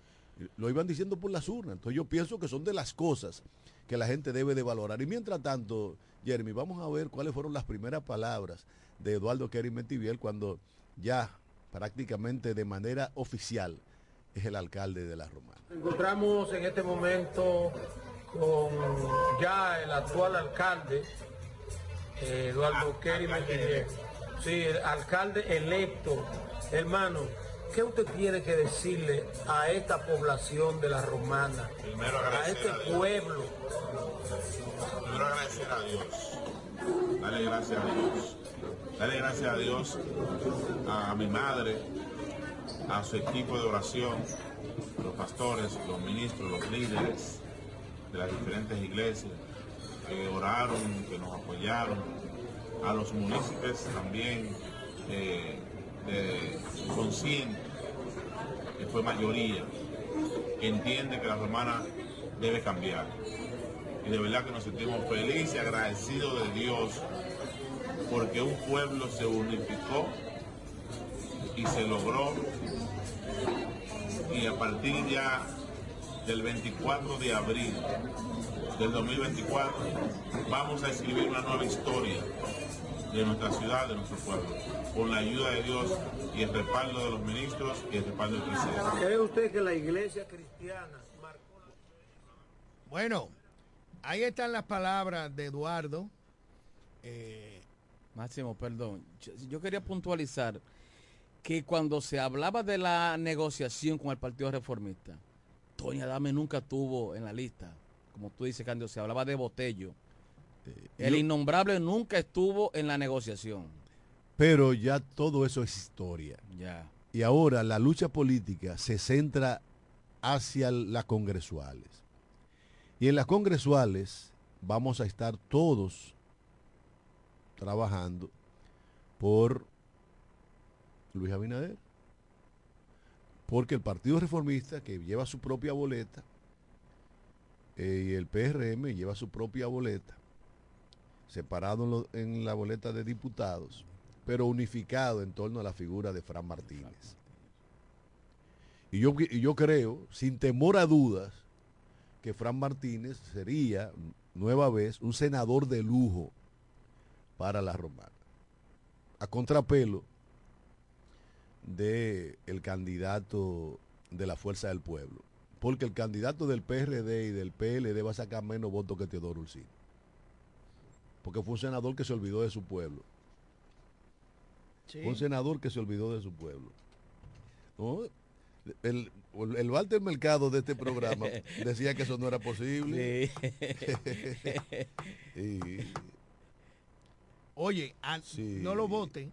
Lo iban diciendo por las urnas. Entonces yo pienso que son de las cosas que la gente debe de valorar. Y mientras tanto, Jeremy, vamos a ver cuáles fueron las primeras palabras de Eduardo Kerry Metiviel cuando ya prácticamente de manera oficial es el alcalde de la Romana. Nos encontramos en este momento con ya el actual alcalde, eh, Eduardo Kerry Mejía. Sí, el alcalde electo. Hermano, ¿qué usted tiene que decirle a esta población de la Romana? Primero a este a pueblo. Primero agradecer a Dios. Dale gracias a Dios. Dale gracias a Dios, a mi madre, a su equipo de oración, los pastores, los ministros, los líderes de las diferentes iglesias que oraron, que nos apoyaron, a los municipios también eh, conscientes, que fue mayoría, que entiende que la romana debe cambiar. Y de verdad que nos sentimos felices y agradecidos de Dios porque un pueblo se unificó y se logró. Y a partir ya del 24 de abril del 2024 vamos a escribir una nueva historia de nuestra ciudad, de nuestro pueblo, con la ayuda de Dios y el respaldo de los ministros y el respaldo del presidente. ¿Cree usted que la iglesia cristiana Bueno, ahí están las palabras de Eduardo. Eh, Máximo, perdón. Yo, yo quería puntualizar que cuando se hablaba de la negociación con el Partido Reformista, Tony Adame nunca estuvo en la lista. Como tú dices, Candio, se hablaba de Botello. El yo- innombrable nunca estuvo en la negociación. Pero ya todo eso es historia. Ya. Y ahora la lucha política se centra hacia las congresuales. Y en las congresuales vamos a estar todos trabajando por Luis Abinader. Porque el Partido Reformista, que lleva su propia boleta, eh, y el PRM lleva su propia boleta, separado en, la boleta de diputados, pero unificado en torno a la figura de Fran Martínez. Y yo, yo creo, sin temor a dudas, que Fran Martínez sería nueva vez un senador de lujo para la romana. A contrapelo de el candidato de la Fuerza del Pueblo. Porque el candidato del PRD y del PLD va a sacar menos votos que Teodoro Ursino. Porque fue un senador que se olvidó de su pueblo. Fue un senador que se olvidó de su pueblo. ¿No? El, el Walter Mercado de este programa decía que eso no era posible. Y- Oye, Sí. no lo vote,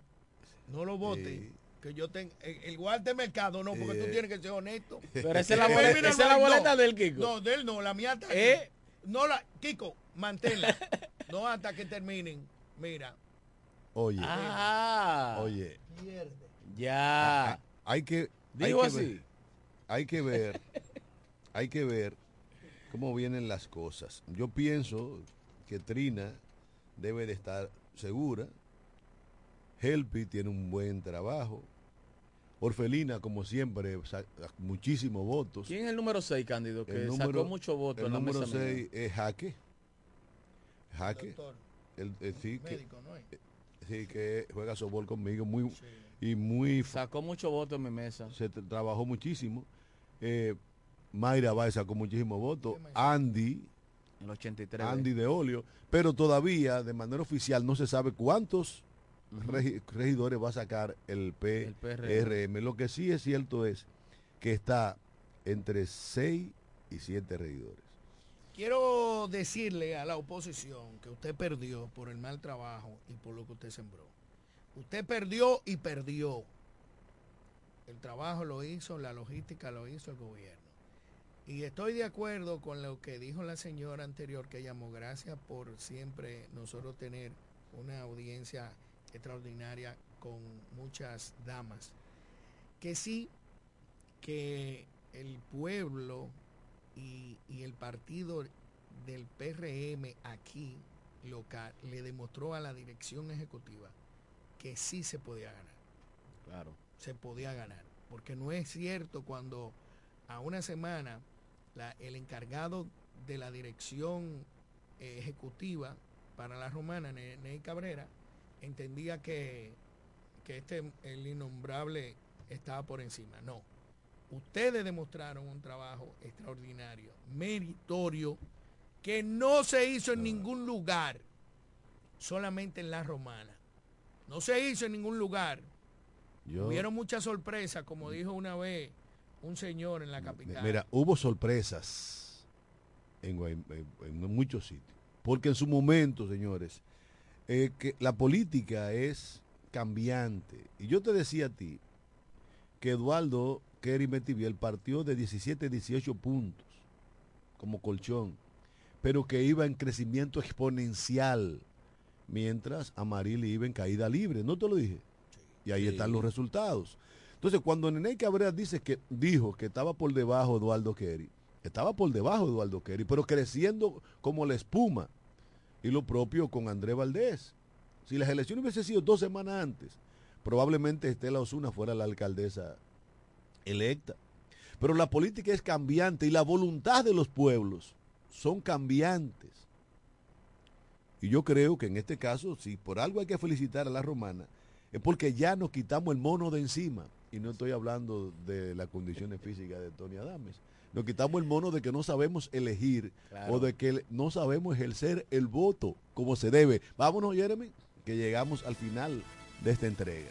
no lo vote. Sí. Que yo tengo el Walter Mercado, no, porque tú tienes que ser honesto. Pero esa es la boleta- esa es la no, boleta del Kiko. No, de él no, la mía está. ¿Eh? No la, Kiko, manténla. no hasta que terminen. Mira. Oye, Ah. oye, Ya. Ah, hay que hay Digo que así. ver- hay que ver hay que ver cómo vienen las cosas yo pienso que Trina debe de estar segura Helpi tiene un buen trabajo Orfelina como siempre muchísimos votos ¿Quién es el número 6, Cándido? Que el sacó número, mucho voto el en la número mesa. mía? 6 es Jaque Jaque Doctor. el, el- sí, que, Médico, ¿no es? sí, que juega softball conmigo muy y muy Sacó mucho voto en mi mesa. se tra- trabajó muchísimo. Eh, Mayra Báez sacó muchísimos votos. Andy, En el 83. Andy de Olio, pero todavía de manera oficial no se sabe cuántos regi- regidores va a sacar el El PRM. Lo que sí es cierto es que está entre 6 y 7 regidores. Quiero decirle a la oposición que usted perdió por el mal trabajo y por lo que usted sembró. Usted perdió y perdió. El trabajo lo hizo, la logística lo hizo el gobierno. Y estoy de acuerdo con lo que dijo la señora anterior que llamó. Gracias por siempre nosotros tener una audiencia extraordinaria con muchas damas. Que sí, que el pueblo y, y el partido del PRM aquí local le demostró a la dirección ejecutiva que sí se podía ganar. Claro. Se podía ganar. Porque no es cierto cuando a una semana la- el encargado de la dirección eh, ejecutiva para la romana, Ne- Ney Cabrera, entendía que, que este, el innombrable estaba por encima. No. Ustedes demostraron un trabajo extraordinario, meritorio, que no se hizo en ningún lugar, solamente en la romana. No se hizo en ningún lugar. Yo- Hubieron muchas sorpresas, como dijo una vez un señor en la capital. Mira, hubo sorpresas en, Guay- en- en muchos sitios. Porque en su momento, señores, eh, que la política es cambiante. Y yo te decía a ti que Eduardo Kerry Metiviel partió de 17, 18 puntos como colchón, pero que iba en crecimiento exponencial, mientras Amaril iba en caída libre. ¿No te lo dije? Y ahí Sí. están los resultados. Entonces, cuando Nene Cabrera dice que dijo que estaba por debajo de Eduardo Kerry, estaba por debajo de Eduardo Kerry, pero creciendo como la espuma. Y lo propio con Andrés Valdés. Si las elecciones hubiesen sido dos semanas antes, probablemente Estela Osuna fuera la alcaldesa electa. Pero la política es cambiante y la voluntad de los pueblos son cambiantes. Y yo creo que en este caso, si por algo hay que felicitar a la romana, es porque ya nos quitamos el mono de encima. Y no estoy hablando de las condiciones físicas de Tony Adames. Nos quitamos el mono de que no sabemos elegir Claro. o de que no sabemos ejercer el voto como se debe. Vámonos, Jeremy, que llegamos al final de esta entrega.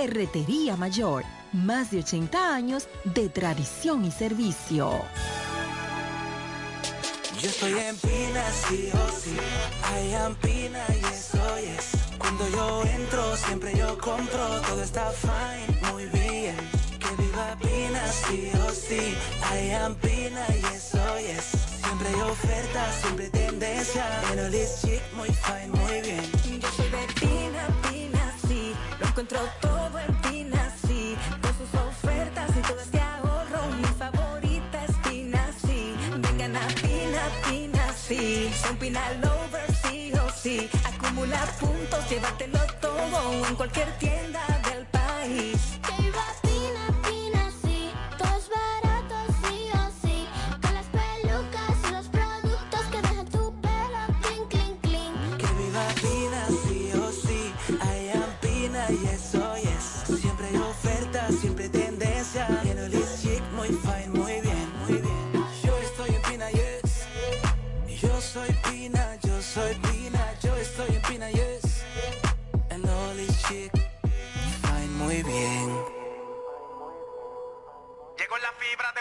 Ferretería Mayor, más de 80 años de tradición y servicio. Yo estoy en Pina, sí o sí. I am Pina y eso es. Cuando yo entro, siempre yo compro. Todo está fine, muy bien. Que viva Pina, sí o sí. I am Pina y eso es. Siempre hay ofertas, siempre tendencia. Pero this chic, muy fine, muy bien. Todo en Pina, sí. Con sus ofertas y todo este ahorro. Mi favorita es Pina, sí. Vengan a Pina, Pina, sí. Son Pina Lovers, sí o sí. Acumula puntos, llévatelo todo en cualquier tienda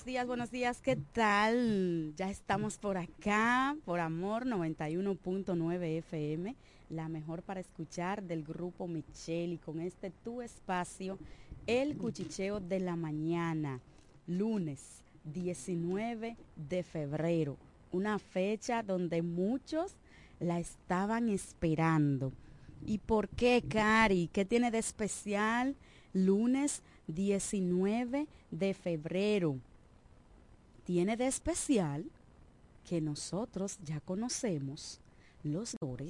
Buenos días, buenos días, ¿qué tal? Ya estamos por acá, por Amor 91.9 FM, la mejor para escuchar del grupo Michelle y con este tu espacio, el cuchicheo de la mañana, lunes 19 de febrero, una fecha donde muchos la estaban esperando. ¿Y por qué, Cari? ¿Qué tiene de especial lunes 19 de febrero? Tiene de especial que nosotros ya conocemos los valores